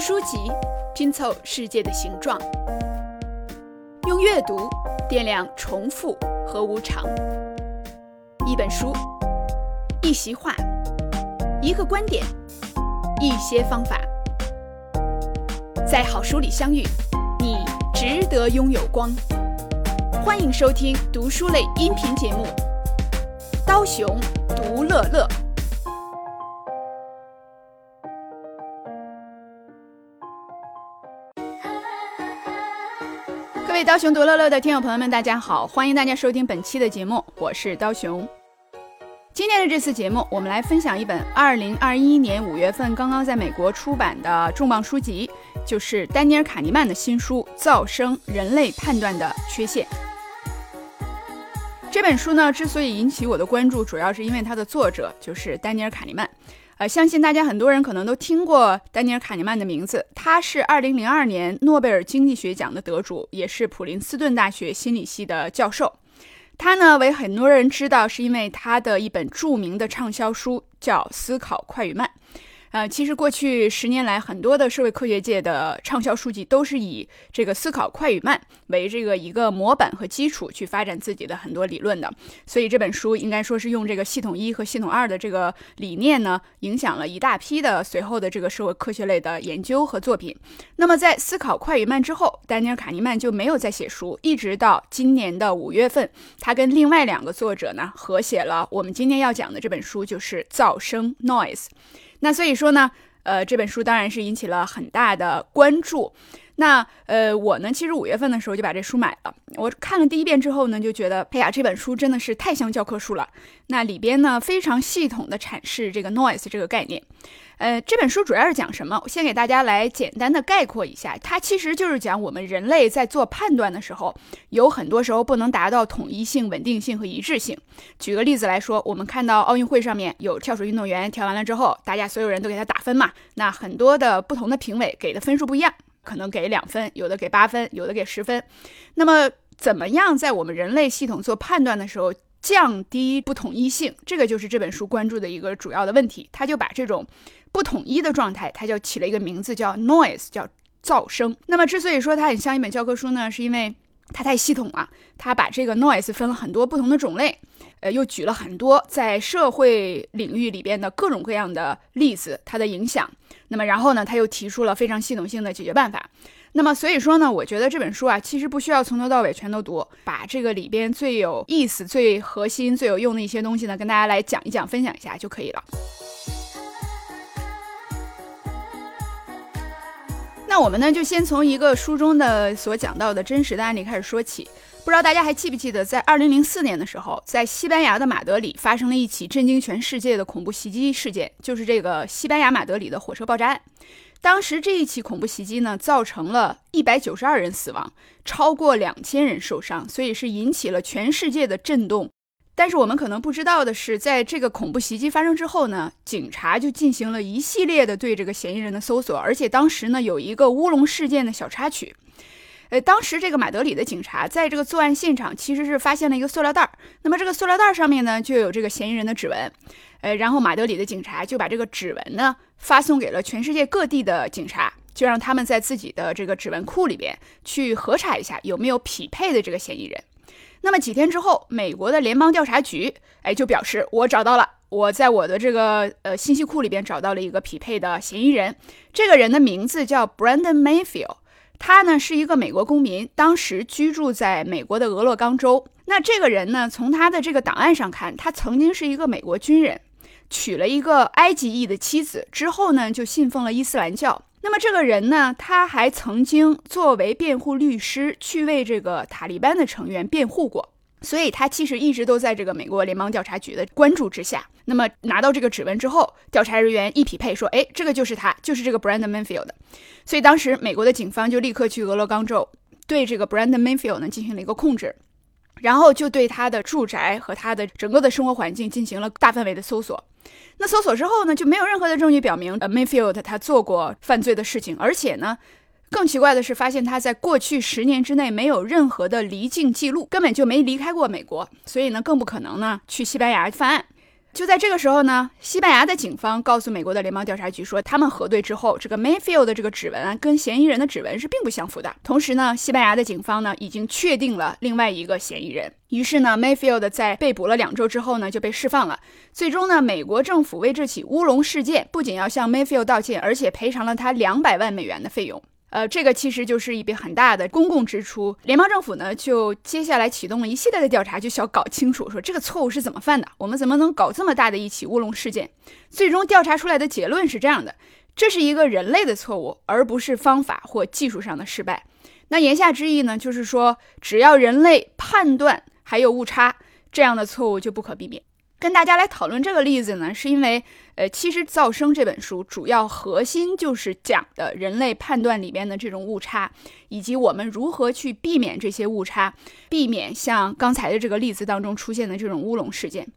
书籍，拼凑世界的形状，用阅读掂量重复和无常。一本书，一席话，一个观点，一些方法，在好书里相遇，你值得拥有光。欢迎收听读书类音频节目《刀熊读乐乐》。刀熊读乐乐的听友朋友们，大家好，欢迎大家收听本期的节目，我是刀熊。今天的这次节目，我们来分享一本2021年5月份刚刚在美国出版的重磅书籍，就是丹尼尔·卡尼曼的新书《噪声：人类判断的缺陷》。这本书呢，之所以引起我的关注，主要是因为它的作者就是丹尼尔·卡尼曼。呃，相信大家很多人可能都听过丹尼尔·卡尼曼的名字。他是2002年诺贝尔经济学奖的得主，也是普林斯顿大学心理系的教授。他呢，为很多人知道，是因为他的一本著名的畅销书叫《思考快与慢》。呃，其实过去十年来，很多的社会科学界的畅销书籍都是以这个思考快与慢为这个一个模板和基础去发展自己的很多理论的。所以这本书应该说是用这个系统一和系统二的这个理念呢，影响了一大批的随后的这个社会科学类的研究和作品。那么在思考快与慢之后，丹尼尔·卡尼曼就没有再写书，一直到今年的五月份，他跟另外两个作者呢合写了我们今天要讲的这本书，就是《噪声》。那所以说呢，呃，这本书当然是引起了很大的关注。那呃，我呢，其实五月份的时候就把这书买了。我看了第一遍之后呢，就觉得，哎呀，这本书真的是太像教科书了。那里边呢，非常系统的阐释这个 noise 这个概念。呃，这本书主要是讲什么？我先给大家来简单的概括一下，它其实就是讲我们人类在做判断的时候，有很多时候不能达到统一性、稳定性和一致性。举个例子来说，我们看到奥运会上面有跳水运动员跳完了之后，大家所有人都给他打分嘛，那很多的不同的评委给的分数不一样，可能给两分，有的给八分，有的给十分。那么怎么样在我们人类系统做判断的时候？降低不统一性，这个就是这本书关注的一个主要的问题。他就把这种不统一的状态，他就起了一个名字叫 noise，叫噪声。那么之所以说它很像一本教科书呢，是因为它太系统了。它把这个 noise 分了很多不同的种类，呃，又举了很多在社会领域里边的各种各样的例子，它的影响。那么然后呢，他又提出了非常系统性的解决办法。那么，所以说呢，我觉得这本书啊，其实不需要从头到尾全都读，把这个里边最有意思、最核心、最有用的一些东西呢，跟大家来讲一讲、分享一下就可以了。我们呢，就先从一个书中的所讲到的真实的案例开始说起。不知道大家还记不记得，在二零零四年的时候，在西班牙的马德里发生了一起震惊全世界的恐怖袭击事件，就是这个西班牙马德里的火车爆炸案。当时这一起恐怖袭击呢，造成了一百九十二人死亡，超过两千人受伤，所以是引起了全世界的震动。但是我们可能不知道的是，在这个恐怖袭击发生之后呢，警察就进行了一系列的对这个嫌疑人的搜索，而且当时呢有一个乌龙事件的小插曲。呃，当时这个马德里的警察在这个作案现场其实是发现了一个塑料袋儿，那么这个塑料袋儿上面呢就有这个嫌疑人的指纹。呃，然后马德里的警察就把这个指纹呢发送给了全世界各地的警察，就让他们在自己的这个指纹库里边去核查一下有没有匹配的这个嫌疑人。那么几天之后，美国的联邦调查局哎就表示我找到了，我在我的这个呃信息库里边找到了一个匹配的嫌疑人，这个人的名字叫 Brandon Mayfield，他呢是一个美国公民，当时居住在美国的俄勒冈州。那这个人呢，从他的这个档案上看，他曾经是一个美国军人。娶了一个埃及裔的妻子之后呢，就信奉了伊斯兰教。那么这个人呢，他还曾经作为辩护律师去为这个塔利班的成员辩护过，所以他其实一直都在这个美国联邦调查局的关注之下。那么拿到这个指纹之后，调查人员一匹配，说，哎，这个就是他，就是这个 Brandon Manfield。所以当时美国的警方就立刻去俄勒冈州，对这个 Brandon Manfield 呢进行了一个控制。然后就对他的住宅和他的整个的生活环境进行了大范围的搜索。那搜索之后呢，就没有任何的证据表明呃 Mayfield 他做过犯罪的事情。而且呢，更奇怪的是，发现他在过去十年之内没有任何的离境记录，根本就没离开过美国。所以呢，更不可能呢去西班牙犯案。就在这个时候呢，西班牙的警方告诉美国的联邦调查局说，他们核对之后，这个 Mayfield 的这个指纹啊跟嫌疑人的指纹是并不相符的。同时呢，西班牙的警方呢已经确定了另外一个嫌疑人。于是呢，Mayfield 在被捕了两周之后呢就被释放了。最终呢，美国政府为这起乌龙事件不仅要向 Mayfield 道歉，而且赔偿了他两百万美元的费用。呃，这个其实就是一笔很大的公共支出。联邦政府呢，就接下来启动了一系列的调查，就想搞清楚说这个错误是怎么犯的，我们怎么能搞这么大的一起乌龙事件？最终调查出来的结论是这样的：这是一个人类的错误，而不是方法或技术上的失败。那言下之意呢，就是说只要人类判断还有误差，这样的错误就不可避免。跟大家来讨论这个例子呢，是因为，呃，其实《噪声》这本书主要核心就是讲的人类判断里面的这种误差，以及我们如何去避免这些误差，避免像刚才的这个例子当中出现的这种乌龙事件。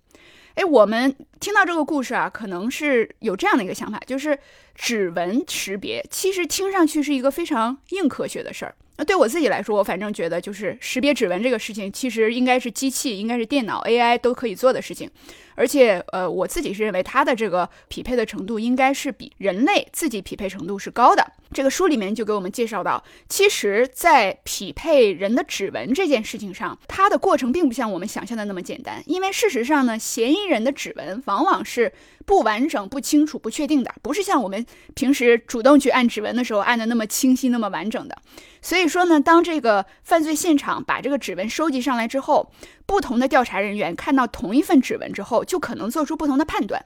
哎，我们听到这个故事啊，可能是有这样的一个想法，就是指纹识别其实听上去是一个非常硬科学的事儿。那对我自己来说，我反正觉得就是识别指纹这个事情，其实应该是机器、应该是电脑、AI 都可以做的事情。而且，呃，我自己是认为它的这个匹配的程度应该是比人类自己匹配程度是高的。这个书里面就给我们介绍到，其实，在匹配人的指纹这件事情上，它的过程并不像我们想象的那么简单。因为事实上呢，嫌疑人的指纹往往是不完整、不清楚、不确定的，不是像我们平时主动去按指纹的时候按的那么清晰、那么完整的。所以说呢，当这个犯罪现场把这个指纹收集上来之后，不同的调查人员看到同一份指纹之后，就可能做出不同的判断。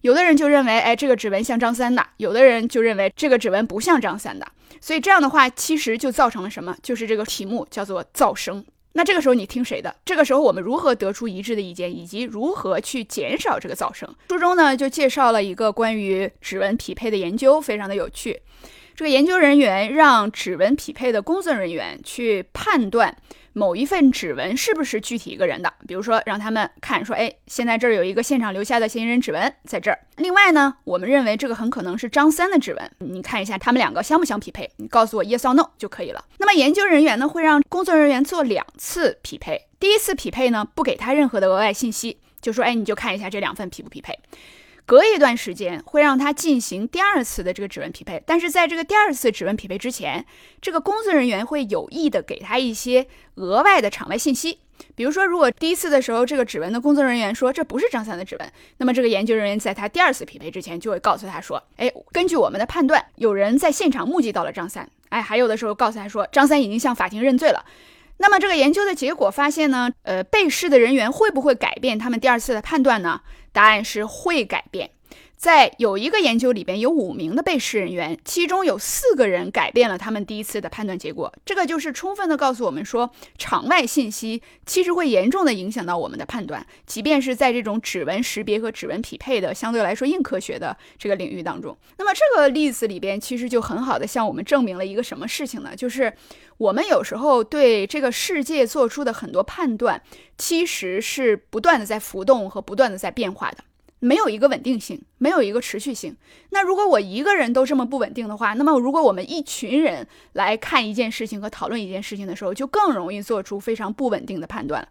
有的人就认为，哎，这个指纹像张三的；有的人就认为这个指纹不像张三的。所以这样的话，其实就造成了什么？就是这个题目叫做噪声。那这个时候你听谁的？这个时候我们如何得出一致的意见，以及如何去减少这个噪声？书中呢就介绍了一个关于指纹匹配的研究，非常的有趣。这个研究人员让指纹匹配的工作人员去判断某一份指纹是不是具体一个人的，比如说让他们看说，哎，现在这儿有一个现场留下的嫌疑人指纹在这儿。另外呢，我们认为这个很可能是张三的指纹，你看一下他们两个相不相匹配，你告诉我 yes or no 就可以了。那么研究人员呢会让工作人员做两次匹配，第一次匹配呢不给他任何的额外信息，就说，哎，你就看一下这两份匹不匹配。隔一段时间会让他进行第二次的这个指纹匹配，但是在这个第二次指纹匹配之前，这个工作人员会有意的给他一些额外的场外信息。比如说，如果第一次的时候这个指纹的工作人员说这不是张三的指纹，那么这个研究人员在他第二次匹配之前就会告诉他说，哎，根据我们的判断，有人在现场目击到了张三。哎，还有的时候告诉他说，张三已经向法庭认罪了。那么这个研究的结果发现呢，呃，被试的人员会不会改变他们第二次的判断呢？答案是会改变。在有一个研究里边，有五名的被试人员，其中有四个人改变了他们第一次的判断结果。这个就是充分的告诉我们说，场外信息其实会严重的影响到我们的判断，即便是在这种指纹识别和指纹匹配的相对来说硬科学的这个领域当中。那么这个例子里边，其实就很好的向我们证明了一个什么事情呢？就是我们有时候对这个世界做出的很多判断，其实是不断的在浮动和不断的在变化的。没有一个稳定性，没有一个持续性。那如果我一个人都这么不稳定的话，那么如果我们一群人来看一件事情和讨论一件事情的时候，就更容易做出非常不稳定的判断。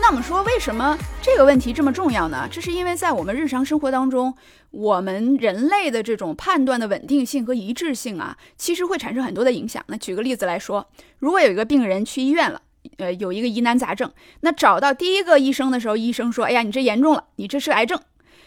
那我们说，为什么这个问题这么重要呢？这是因为在我们日常生活当中，我们人类的这种判断的稳定性和一致性啊，其实会产生很多的影响。那举个例子来说，如果有一个病人去医院了。呃，有一个疑难杂症，那找到第一个医生的时候，医生说：“哎呀，你这严重了，你这是癌症。”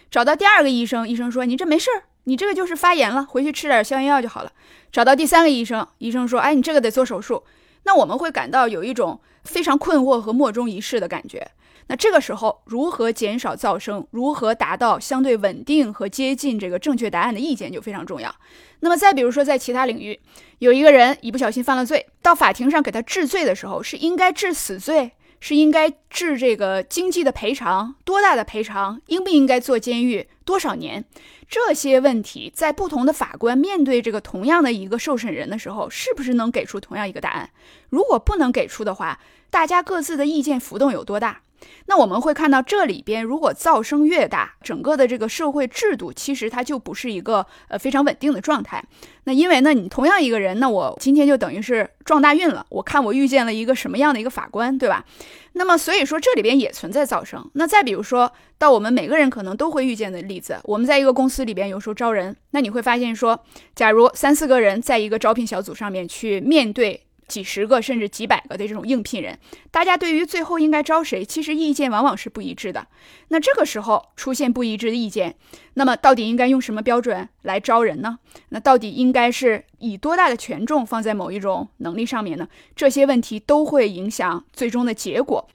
找到第二个医生，医生说：“你这没事儿，你这个就是发炎了，回去吃点消炎药就好了。”找到第三个医生，医生说：“哎，你这个得做手术。”那我们会感到有一种非常困惑和莫衷一是的感觉。那这个时候，如何减少噪声，如何达到相对稳定和接近这个正确答案的意见就非常重要。那么再比如说，在其他领域，有一个人一不小心犯了罪，到法庭上给他治罪的时候，是应该治死罪，是应该治这个经济的赔偿，多大的赔偿，应不应该坐监狱，多少年？这些问题，在不同的法官面对这个同样的一个受审人的时候，是不是能给出同样一个答案？如果不能给出的话，大家各自的意见浮动有多大？那我们会看到这里边，如果噪声越大，整个的这个社会制度其实它就不是一个呃非常稳定的状态。那因为呢，你同样一个人，那我今天就等于是撞大运了。我看我遇见了一个什么样的一个法官，对吧？那么所以说这里边也存在噪声。那再比如说到我们每个人可能都会遇见的例子，我们在一个公司里边有时候招人，那你会发现说，假如三四个人在一个招聘小组上面去面对。几十个甚至几百个的这种应聘人，大家对于最后应该招谁，其实意见往往是不一致的。那这个时候出现不一致的意见，那么到底应该用什么标准来招人呢？那到底应该是以多大的权重放在某一种能力上面呢？这些问题都会影响最终的结果。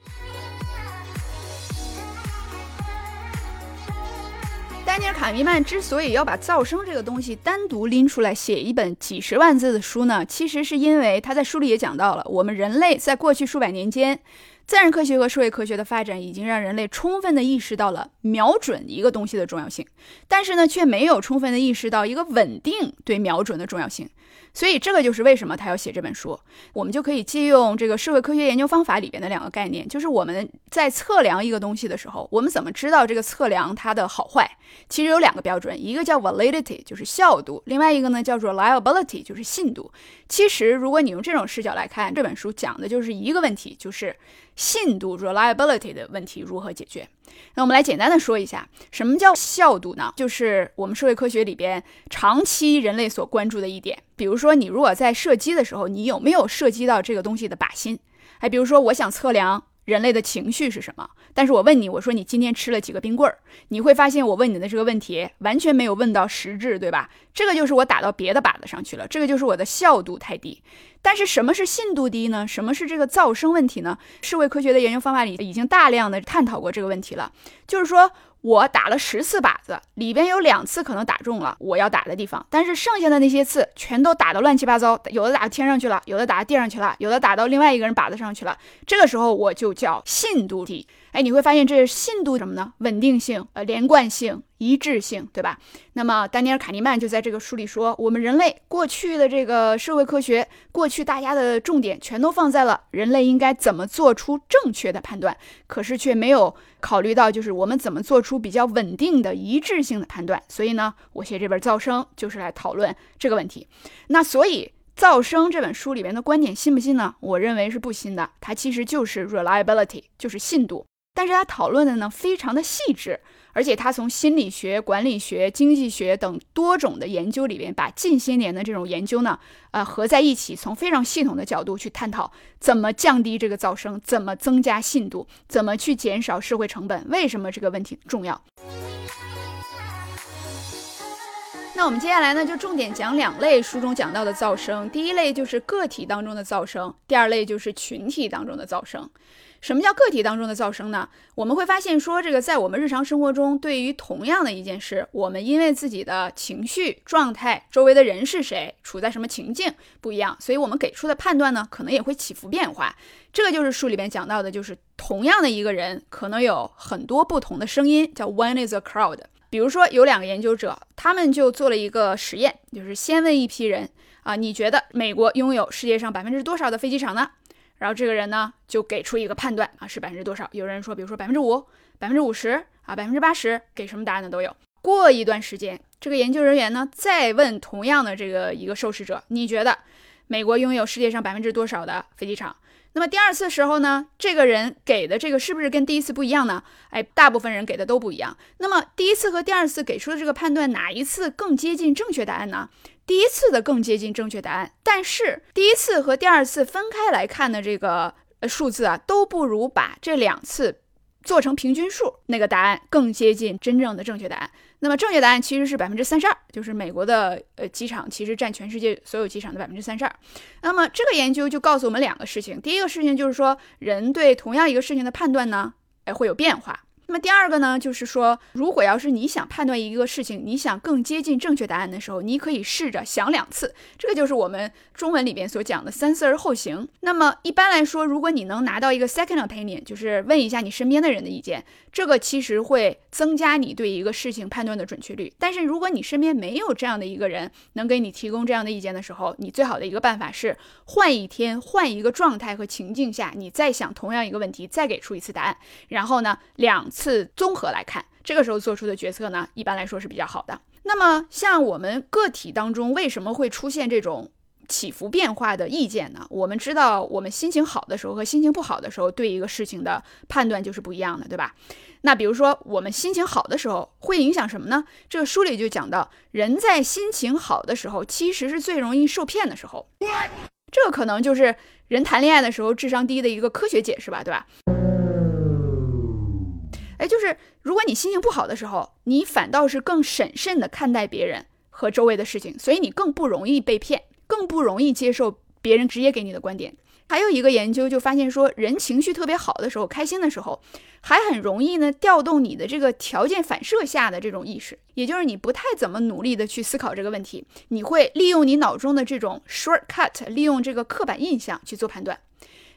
丹尼尔·卡尼曼之所以要把噪声这个东西单独拎出来写一本几十万字的书呢，其实是因为他在书里也讲到了，我们人类在过去数百年间。自然科学和社会科学的发展已经让人类充分的意识到了瞄准一个东西的重要性，但是呢，却没有充分的意识到一个稳定对瞄准的重要性。所以这个就是为什么他要写这本书。我们就可以借用这个社会科学研究方法里边的两个概念，就是我们在测量一个东西的时候，我们怎么知道这个测量它的好坏？其实有两个标准，一个叫 validity，就是效度；另外一个呢叫 reliability，就是信度。其实如果你用这种视角来看这本书，讲的就是一个问题，就是。信度 reliability 的问题如何解决？那我们来简单的说一下，什么叫效度呢？就是我们社会科学里边长期人类所关注的一点。比如说，你如果在射击的时候，你有没有射击到这个东西的靶心？还比如说，我想测量。人类的情绪是什么？但是我问你，我说你今天吃了几个冰棍儿？你会发现我问你的这个问题完全没有问到实质，对吧？这个就是我打到别的靶子上去了，这个就是我的效度太低。但是什么是信度低呢？什么是这个噪声问题呢？社会科学的研究方法里已经大量的探讨过这个问题了，就是说。我打了十次靶子，里边有两次可能打中了我要打的地方，但是剩下的那些次全都打得乱七八糟，有的打天上去了，有的打到地上去了，有的打到另外一个人靶子上去了。这个时候我就叫信度低。哎，你会发现这是信度什么呢？稳定性、呃连贯性、一致性，对吧？那么丹尼尔·卡尼曼就在这个书里说，我们人类过去的这个社会科学，过去大家的重点全都放在了人类应该怎么做出正确的判断，可是却没有考虑到就是我们怎么做出比较稳定的一致性的判断。所以呢，我写这本噪声就是来讨论这个问题。那所以。噪声这本书里面的观点信不信呢？我认为是不信的。它其实就是 reliability，就是信度。但是他讨论的呢非常的细致，而且他从心理学、管理学、经济学等多种的研究里边，把近些年的这种研究呢，呃合在一起，从非常系统的角度去探讨怎么降低这个噪声，怎么增加信度，怎么去减少社会成本，为什么这个问题重要。那我们接下来呢，就重点讲两类书中讲到的噪声，第一类就是个体当中的噪声，第二类就是群体当中的噪声。什么叫个体当中的噪声呢？我们会发现说，这个在我们日常生活中，对于同样的一件事，我们因为自己的情绪状态、周围的人是谁、处在什么情境不一样，所以我们给出的判断呢，可能也会起伏变化。这个就是书里边讲到的，就是同样的一个人，可能有很多不同的声音，叫 one is a crowd。比如说，有两个研究者，他们就做了一个实验，就是先问一批人啊，你觉得美国拥有世界上百分之多少的飞机场呢？然后这个人呢就给出一个判断啊，是百分之多少？有人说，比如说百分之五、百分之五十啊、百分之八十，给什么答案的都有。过一段时间，这个研究人员呢再问同样的这个一个受试者，你觉得美国拥有世界上百分之多少的飞机场？那么第二次时候呢，这个人给的这个是不是跟第一次不一样呢？哎，大部分人给的都不一样。那么第一次和第二次给出的这个判断，哪一次更接近正确答案呢？第一次的更接近正确答案，但是第一次和第二次分开来看的这个数字啊，都不如把这两次做成平均数，那个答案更接近真正的正确答案。那么正确答案其实是百分之三十二，就是美国的呃机场其实占全世界所有机场的百分之三十二。那么这个研究就告诉我们两个事情，第一个事情就是说人对同样一个事情的判断呢，哎会有变化。那么第二个呢，就是说，如果要是你想判断一个事情，你想更接近正确答案的时候，你可以试着想两次。这个就是我们中文里边所讲的三思而后行。那么一般来说，如果你能拿到一个 second opinion，就是问一下你身边的人的意见，这个其实会增加你对一个事情判断的准确率。但是如果你身边没有这样的一个人能给你提供这样的意见的时候，你最好的一个办法是换一天，换一个状态和情境下，你再想同样一个问题，再给出一次答案，然后呢两。次综合来看，这个时候做出的决策呢，一般来说是比较好的。那么，像我们个体当中为什么会出现这种起伏变化的意见呢？我们知道，我们心情好的时候和心情不好的时候，对一个事情的判断就是不一样的，对吧？那比如说，我们心情好的时候会影响什么呢？这个书里就讲到，人在心情好的时候，其实是最容易受骗的时候。这可能就是人谈恋爱的时候智商低的一个科学解释吧，对吧？哎，就是如果你心情不好的时候，你反倒是更审慎的看待别人和周围的事情，所以你更不容易被骗，更不容易接受别人直接给你的观点。还有一个研究就发现说，人情绪特别好的时候，开心的时候，还很容易呢调动你的这个条件反射下的这种意识，也就是你不太怎么努力的去思考这个问题，你会利用你脑中的这种 shortcut，利用这个刻板印象去做判断。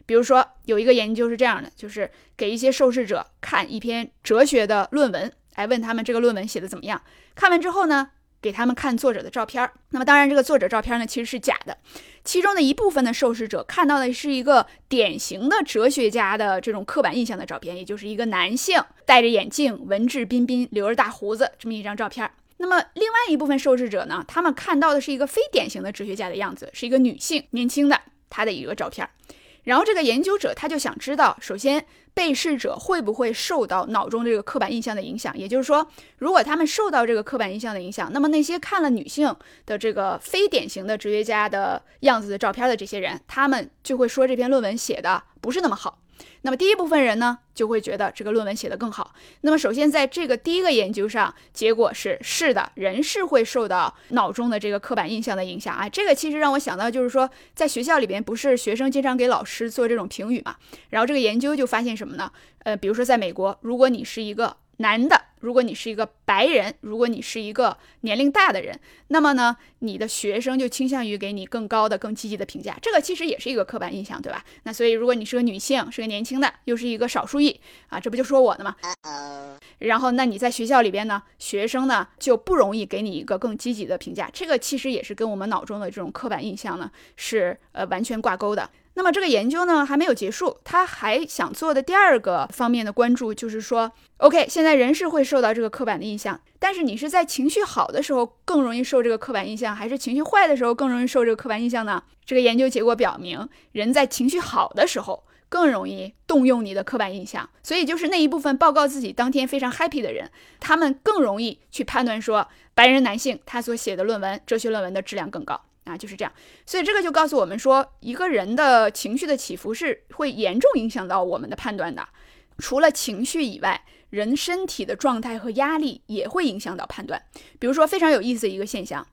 比如说，有一个研究是这样的，就是给一些受试者看一篇哲学的论文，来问他们这个论文写的怎么样。看完之后呢，给他们看作者的照片。那么当然，这个作者照片呢其实是假的。其中的一部分的受试者看到的是一个典型的哲学家的这种刻板印象的照片，也就是一个男性戴着眼镜、文质彬彬、留着大胡子这么一张照片。那么另外一部分受试者呢，他们看到的是一个非典型的哲学家的样子，是一个女性，年轻的，她的一个照片。然后这个研究者他就想知道，首先被试者会不会受到脑中这个刻板印象的影响？也就是说，如果他们受到这个刻板印象的影响，那么那些看了女性的这个非典型的哲学家的样子的照片的这些人，他们就会说这篇论文写的不是那么好。那么第一部分人呢，就会觉得这个论文写得更好。那么首先在这个第一个研究上，结果是是的，人是会受到脑中的这个刻板印象的影响啊。这个其实让我想到，就是说在学校里边，不是学生经常给老师做这种评语嘛？然后这个研究就发现什么呢？呃，比如说在美国，如果你是一个男的，如果你是一个白人，如果你是一个年龄大的人，那么呢，你的学生就倾向于给你更高的、更积极的评价。这个其实也是一个刻板印象，对吧？那所以，如果你是个女性，是个年轻的，又是一个少数裔啊，这不就说我的吗？然后，那你在学校里边呢，学生呢就不容易给你一个更积极的评价。这个其实也是跟我们脑中的这种刻板印象呢是呃完全挂钩的。那么这个研究呢还没有结束，他还想做的第二个方面的关注就是说，OK，现在人是会受到这个刻板的印象，但是你是在情绪好的时候更容易受这个刻板印象，还是情绪坏的时候更容易受这个刻板印象呢？这个研究结果表明，人在情绪好的时候更容易动用你的刻板印象，所以就是那一部分报告自己当天非常 happy 的人，他们更容易去判断说，白人男性他所写的论文，哲学论文的质量更高。啊，就是这样，所以这个就告诉我们说，一个人的情绪的起伏是会严重影响到我们的判断的。除了情绪以外，人身体的状态和压力也会影响到判断。比如说，非常有意思的一个现象，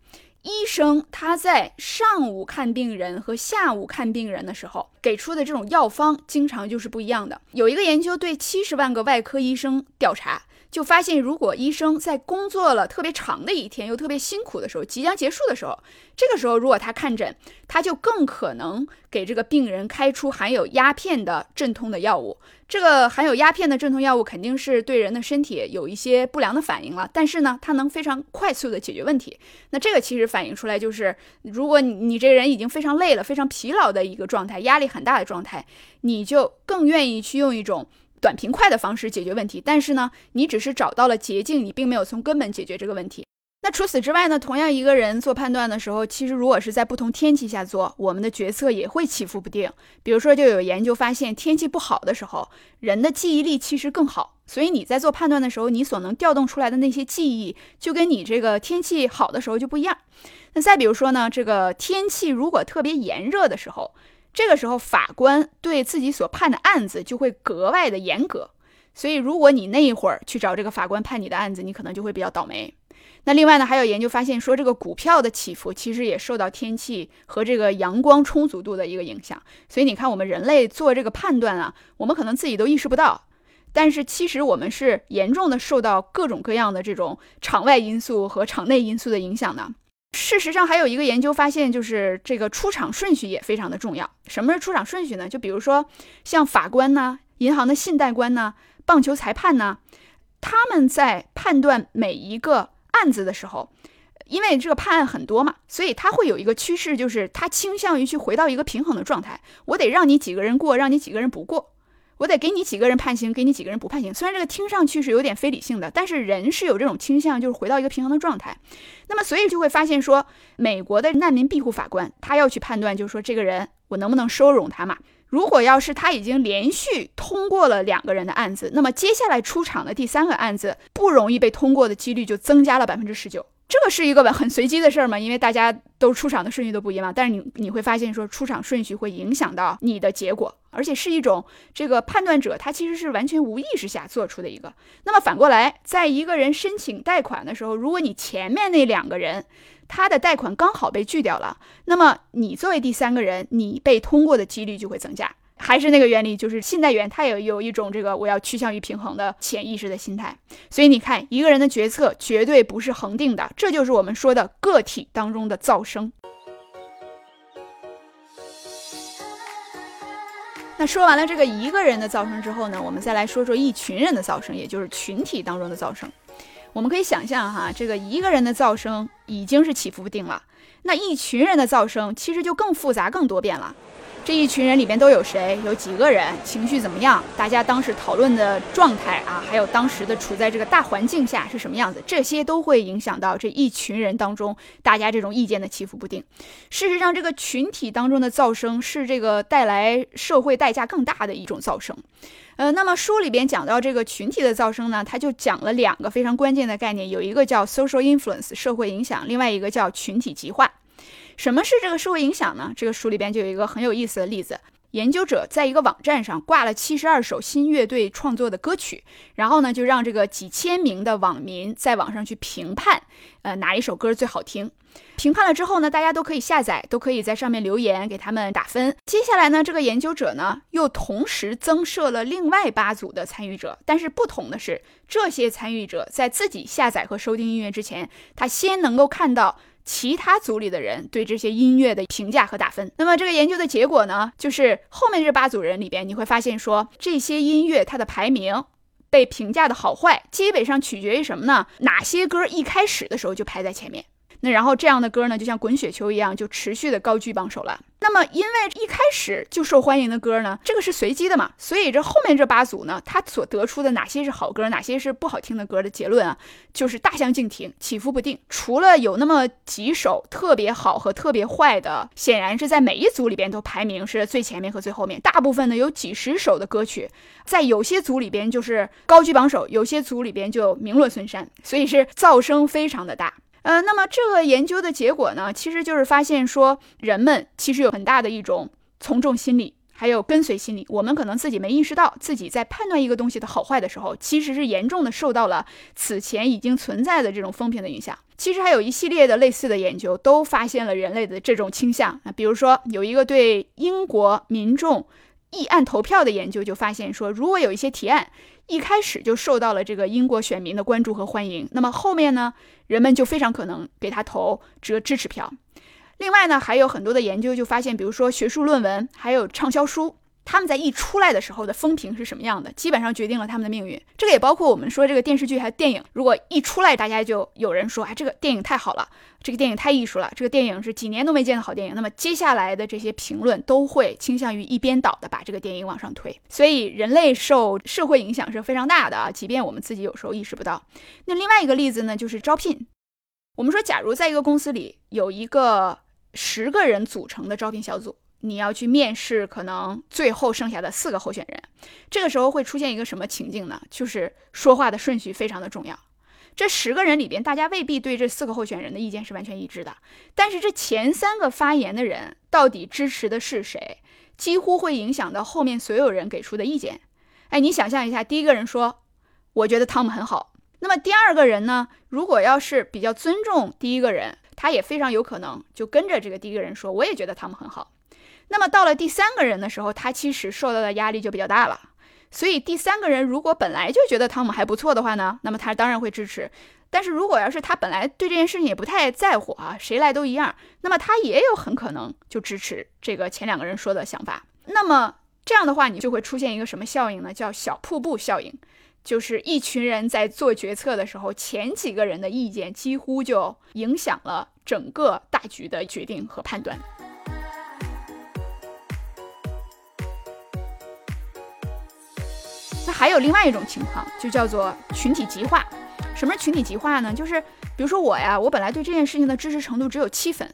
医生他在上午看病人和下午看病人的时候，给出的这种药方经常就是不一样的。有一个研究对七十万个外科医生调查。就发现，如果医生在工作了特别长的一天，又特别辛苦的时候，即将结束的时候，这个时候如果他看诊，他就更可能给这个病人开出含有鸦片的镇痛的药物。这个含有鸦片的镇痛药物肯定是对人的身体有一些不良的反应了，但是呢，它能非常快速的解决问题。那这个其实反映出来就是，如果你你这人已经非常累了、非常疲劳的一个状态，压力很大的状态，你就更愿意去用一种。短平快的方式解决问题，但是呢，你只是找到了捷径，你并没有从根本解决这个问题。那除此之外呢，同样一个人做判断的时候，其实如果是在不同天气下做，我们的决策也会起伏不定。比如说，就有研究发现，天气不好的时候，人的记忆力其实更好。所以你在做判断的时候，你所能调动出来的那些记忆，就跟你这个天气好的时候就不一样。那再比如说呢，这个天气如果特别炎热的时候。这个时候，法官对自己所判的案子就会格外的严格。所以，如果你那一会儿去找这个法官判你的案子，你可能就会比较倒霉。那另外呢，还有研究发现说，这个股票的起伏其实也受到天气和这个阳光充足度的一个影响。所以你看，我们人类做这个判断啊，我们可能自己都意识不到。但是其实我们是严重的受到各种各样的这种场外因素和场内因素的影响的。事实上，还有一个研究发现，就是这个出场顺序也非常的重要。什么是出场顺序呢？就比如说像法官呢、银行的信贷官呢、棒球裁判呢，他们在判断每一个案子的时候，因为这个判案很多嘛，所以他会有一个趋势，就是他倾向于去回到一个平衡的状态。我得让你几个人过，让你几个人不过。我得给你几个人判刑，给你几个人不判刑。虽然这个听上去是有点非理性的，但是人是有这种倾向，就是回到一个平衡的状态。那么，所以就会发现说，美国的难民庇护法官他要去判断，就是说这个人我能不能收容他嘛？如果要是他已经连续通过了两个人的案子，那么接下来出场的第三个案子不容易被通过的几率就增加了百分之十九。这个是一个很随机的事儿嘛，因为大家都出场的顺序都不一样。但是你你会发现说，出场顺序会影响到你的结果，而且是一种这个判断者他其实是完全无意识下做出的一个。那么反过来，在一个人申请贷款的时候，如果你前面那两个人他的贷款刚好被拒掉了，那么你作为第三个人，你被通过的几率就会增加。还是那个原理，就是信贷员他也有一种这个我要趋向于平衡的潜意识的心态。所以你看，一个人的决策绝对不是恒定的，这就是我们说的个体当中的噪声。那说完了这个一个人的噪声之后呢，我们再来说说一群人的噪声，也就是群体当中的噪声。我们可以想象哈，这个一个人的噪声已经是起伏不定了，那一群人的噪声其实就更复杂、更多变了。这一群人里边都有谁？有几个人？情绪怎么样？大家当时讨论的状态啊，还有当时的处在这个大环境下是什么样子？这些都会影响到这一群人当中大家这种意见的起伏不定。事实上，这个群体当中的噪声是这个带来社会代价更大的一种噪声。呃，那么书里边讲到这个群体的噪声呢，他就讲了两个非常关键的概念，有一个叫 social influence 社会影响，另外一个叫群体极化。什么是这个社会影响呢？这个书里边就有一个很有意思的例子：研究者在一个网站上挂了七十二首新乐队创作的歌曲，然后呢，就让这个几千名的网民在网上去评判，呃，哪一首歌最好听。评判了之后呢，大家都可以下载，都可以在上面留言，给他们打分。接下来呢，这个研究者呢，又同时增设了另外八组的参与者，但是不同的是，这些参与者在自己下载和收听音乐之前，他先能够看到。其他组里的人对这些音乐的评价和打分，那么这个研究的结果呢，就是后面这八组人里边，你会发现说这些音乐它的排名被评价的好坏，基本上取决于什么呢？哪些歌一开始的时候就排在前面。那然后这样的歌呢，就像滚雪球一样，就持续的高居榜首了。那么因为一开始就受欢迎的歌呢，这个是随机的嘛，所以这后面这八组呢，他所得出的哪些是好歌，哪些是不好听的歌的结论啊，就是大相径庭，起伏不定。除了有那么几首特别好和特别坏的，显然是在每一组里边都排名是最前面和最后面。大部分呢有几十首的歌曲，在有些组里边就是高居榜首，有些组里边就名落孙山，所以是噪声非常的大。呃，那么这个研究的结果呢，其实就是发现说，人们其实有很大的一种从众心理，还有跟随心理。我们可能自己没意识到，自己在判断一个东西的好坏的时候，其实是严重的受到了此前已经存在的这种风评的影响。其实还有一系列的类似的研究，都发现了人类的这种倾向啊。比如说，有一个对英国民众议案投票的研究，就发现说，如果有一些提案。一开始就受到了这个英国选民的关注和欢迎，那么后面呢，人们就非常可能给他投这个支持票。另外呢，还有很多的研究就发现，比如说学术论文，还有畅销书。他们在一出来的时候的风评是什么样的，基本上决定了他们的命运。这个也包括我们说这个电视剧还有电影。如果一出来，大家就有人说，哎，这个电影太好了，这个电影太艺术了，这个电影是几年都没见的好电影。那么接下来的这些评论都会倾向于一边倒的把这个电影往上推。所以人类受社会影响是非常大的啊，即便我们自己有时候意识不到。那另外一个例子呢，就是招聘。我们说，假如在一个公司里有一个十个人组成的招聘小组。你要去面试，可能最后剩下的四个候选人，这个时候会出现一个什么情境呢？就是说话的顺序非常的重要。这十个人里边，大家未必对这四个候选人的意见是完全一致的，但是这前三个发言的人到底支持的是谁，几乎会影响到后面所有人给出的意见。哎，你想象一下，第一个人说，我觉得汤姆很好，那么第二个人呢，如果要是比较尊重第一个人，他也非常有可能就跟着这个第一个人说，我也觉得汤姆很好。那么到了第三个人的时候，他其实受到的压力就比较大了。所以第三个人如果本来就觉得汤姆还不错的话呢，那么他当然会支持。但是如果要是他本来对这件事情也不太在乎啊，谁来都一样，那么他也有很可能就支持这个前两个人说的想法。那么这样的话，你就会出现一个什么效应呢？叫小瀑布效应，就是一群人在做决策的时候，前几个人的意见几乎就影响了整个大局的决定和判断。那还有另外一种情况，就叫做群体极化。什么是群体极化呢？就是比如说我呀，我本来对这件事情的支持程度只有七分，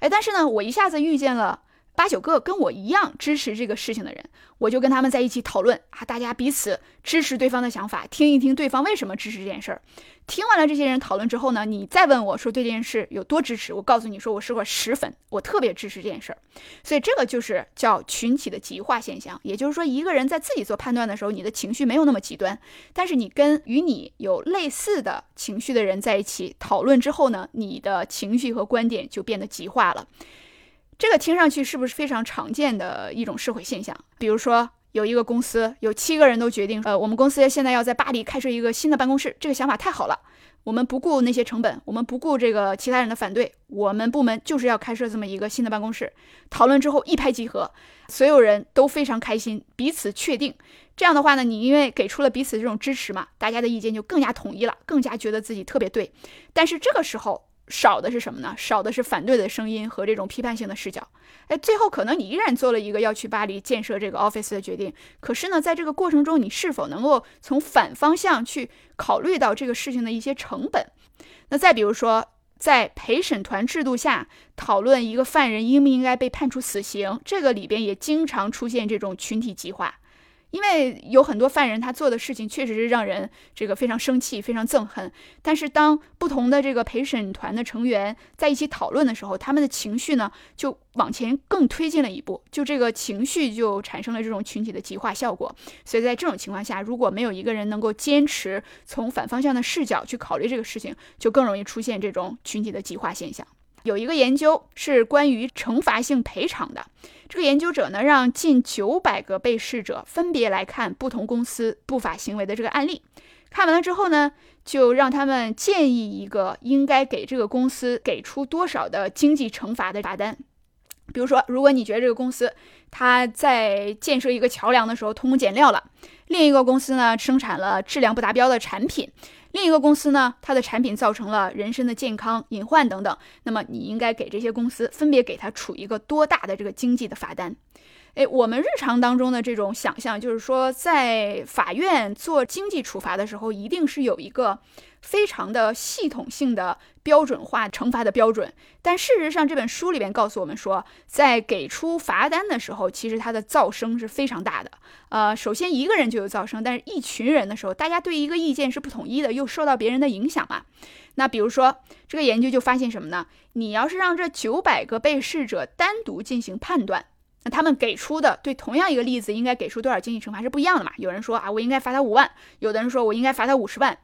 哎，但是呢，我一下子遇见了。八九个跟我一样支持这个事情的人，我就跟他们在一起讨论啊，大家彼此支持对方的想法，听一听对方为什么支持这件事儿。听完了这些人讨论之后呢，你再问我说对这件事有多支持，我告诉你说我是个十分，我特别支持这件事儿。所以这个就是叫群体的极化现象，也就是说一个人在自己做判断的时候，你的情绪没有那么极端，但是你跟与你有类似的情绪的人在一起讨论之后呢，你的情绪和观点就变得极化了。这个听上去是不是非常常见的一种社会现象？比如说，有一个公司有七个人都决定，呃，我们公司现在要在巴黎开设一个新的办公室，这个想法太好了，我们不顾那些成本，我们不顾这个其他人的反对，我们部门就是要开设这么一个新的办公室。讨论之后一拍即合，所有人都非常开心，彼此确定。这样的话呢，你因为给出了彼此这种支持嘛，大家的意见就更加统一了，更加觉得自己特别对。但是这个时候。少的是什么呢？少的是反对的声音和这种批判性的视角。哎，最后可能你依然做了一个要去巴黎建设这个 office 的决定。可是呢，在这个过程中，你是否能够从反方向去考虑到这个事情的一些成本？那再比如说，在陪审团制度下讨论一个犯人应不应该被判处死刑，这个里边也经常出现这种群体极化。因为有很多犯人，他做的事情确实是让人这个非常生气、非常憎恨。但是当不同的这个陪审团的成员在一起讨论的时候，他们的情绪呢就往前更推进了一步，就这个情绪就产生了这种群体的极化效果。所以在这种情况下，如果没有一个人能够坚持从反方向的视角去考虑这个事情，就更容易出现这种群体的极化现象。有一个研究是关于惩罚性赔偿的。这个研究者呢，让近九百个被试者分别来看不同公司不法行为的这个案例。看完了之后呢，就让他们建议一个应该给这个公司给出多少的经济惩罚的罚单。比如说，如果你觉得这个公司它在建设一个桥梁的时候偷工减料了，另一个公司呢生产了质量不达标的产品。另一个公司呢，它的产品造成了人身的健康隐患等等，那么你应该给这些公司分别给它处一个多大的这个经济的罚单？诶，我们日常当中的这种想象就是说，在法院做经济处罚的时候，一定是有一个。非常的系统性的标准化惩罚的标准，但事实上这本书里边告诉我们说，在给出罚单的时候，其实它的噪声是非常大的。呃，首先一个人就有噪声，但是一群人的时候，大家对一个意见是不统一的，又受到别人的影响嘛。那比如说这个研究就发现什么呢？你要是让这九百个被试者单独进行判断，那他们给出的对同样一个例子应该给出多少经济惩罚是不一样的嘛？有人说啊，我应该罚他五万；有的人说我应该罚他五十万。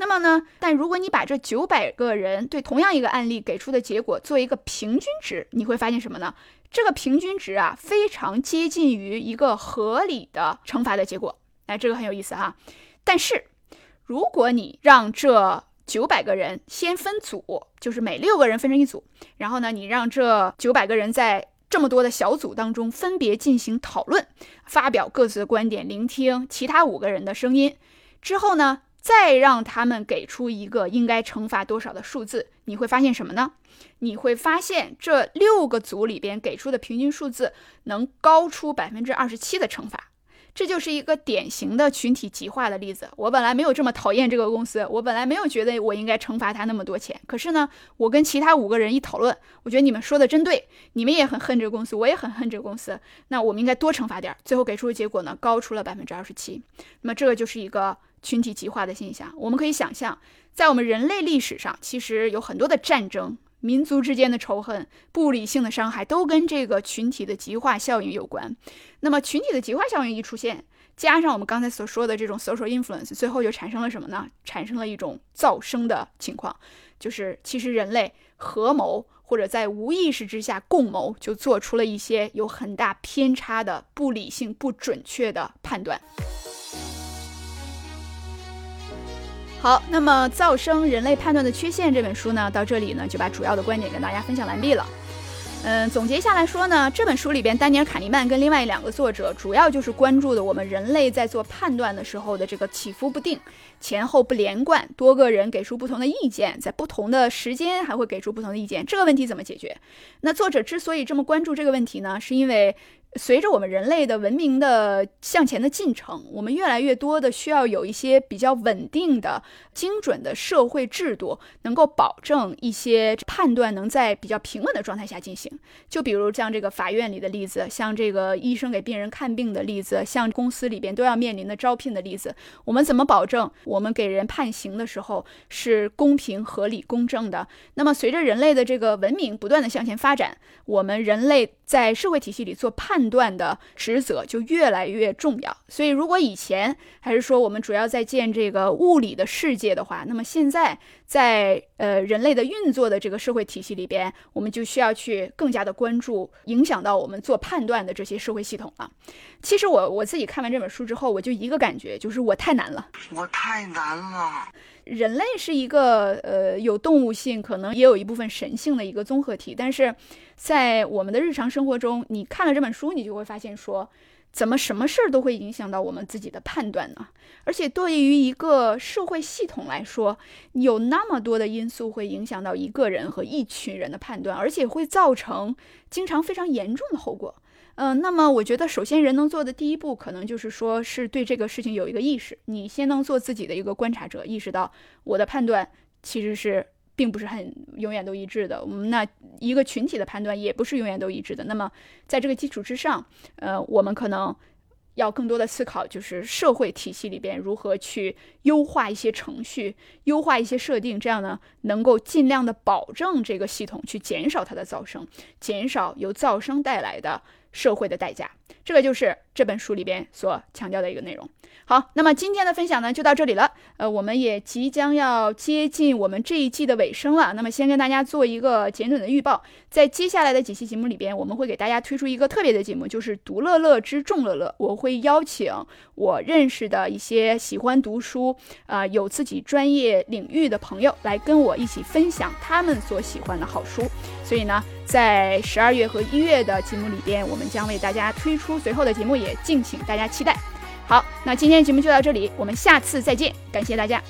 那么呢？但如果你把这九百个人对同样一个案例给出的结果做一个平均值，你会发现什么呢？这个平均值啊，非常接近于一个合理的惩罚的结果。哎，这个很有意思哈。但是，如果你让这九百个人先分组，就是每六个人分成一组，然后呢，你让这九百个人在这么多的小组当中分别进行讨论，发表各自的观点，聆听其他五个人的声音之后呢？再让他们给出一个应该惩罚多少的数字，你会发现什么呢？你会发现这六个组里边给出的平均数字能高出百分之二十七的惩罚，这就是一个典型的群体极化的例子。我本来没有这么讨厌这个公司，我本来没有觉得我应该惩罚他那么多钱，可是呢，我跟其他五个人一讨论，我觉得你们说的真对，你们也很恨这个公司，我也很恨这个公司，那我们应该多惩罚点。最后给出的结果呢，高出了百分之二十七。那么这个就是一个。群体极化的现象，我们可以想象，在我们人类历史上，其实有很多的战争、民族之间的仇恨、不理性的伤害，都跟这个群体的极化效应有关。那么，群体的极化效应一出现，加上我们刚才所说的这种 social influence，最后就产生了什么呢？产生了一种噪声的情况，就是其实人类合谋或者在无意识之下共谋，就做出了一些有很大偏差的、不理性、不准确的判断。好，那么《噪声：人类判断的缺陷》这本书呢，到这里呢就把主要的观点跟大家分享完毕了。嗯，总结下来说呢，这本书里边，丹尼尔·卡尼曼跟另外两个作者，主要就是关注的我们人类在做判断的时候的这个起伏不定、前后不连贯，多个人给出不同的意见，在不同的时间还会给出不同的意见，这个问题怎么解决？那作者之所以这么关注这个问题呢，是因为。随着我们人类的文明的向前的进程，我们越来越多的需要有一些比较稳定的、精准的社会制度，能够保证一些判断能在比较平稳的状态下进行。就比如像这个法院里的例子，像这个医生给病人看病的例子，像公司里边都要面临的招聘的例子，我们怎么保证我们给人判刑的时候是公平、合理、公正的？那么随着人类的这个文明不断的向前发展，我们人类在社会体系里做判。断的职责就越来越重要，所以如果以前还是说我们主要在建这个物理的世界的话，那么现在在呃人类的运作的这个社会体系里边，我们就需要去更加的关注影响到我们做判断的这些社会系统了。其实我我自己看完这本书之后，我就一个感觉，就是我太难了，我太难了。人类是一个呃有动物性，可能也有一部分神性的一个综合体，但是在我们的日常生活中，你看了这本书，你就会发现说，怎么什么事儿都会影响到我们自己的判断呢？而且对于一个社会系统来说，有那么多的因素会影响到一个人和一群人的判断，而且会造成经常非常严重的后果。嗯，那么我觉得，首先人能做的第一步，可能就是说，是对这个事情有一个意识。你先能做自己的一个观察者，意识到我的判断其实是并不是很永远都一致的。我们那一个群体的判断也不是永远都一致的。那么在这个基础之上，呃，我们可能要更多的思考，就是社会体系里边如何去优化一些程序，优化一些设定，这样呢，能够尽量的保证这个系统去减少它的噪声，减少由噪声带来的。社会的代价，这个就是这本书里边所强调的一个内容。好，那么今天的分享呢就到这里了。呃，我们也即将要接近我们这一季的尾声了。那么先跟大家做一个简短的预报，在接下来的几期节目里边，我们会给大家推出一个特别的节目，就是“独乐乐之众乐乐”。我会邀请我认识的一些喜欢读书、啊有自己专业领域的朋友来跟我一起分享他们所喜欢的好书。所以呢，在十二月和一月的节目里边，我们将为大家推出随后的节目，也敬请大家期待。好，那今天节目就到这里，我们下次再见，感谢大家。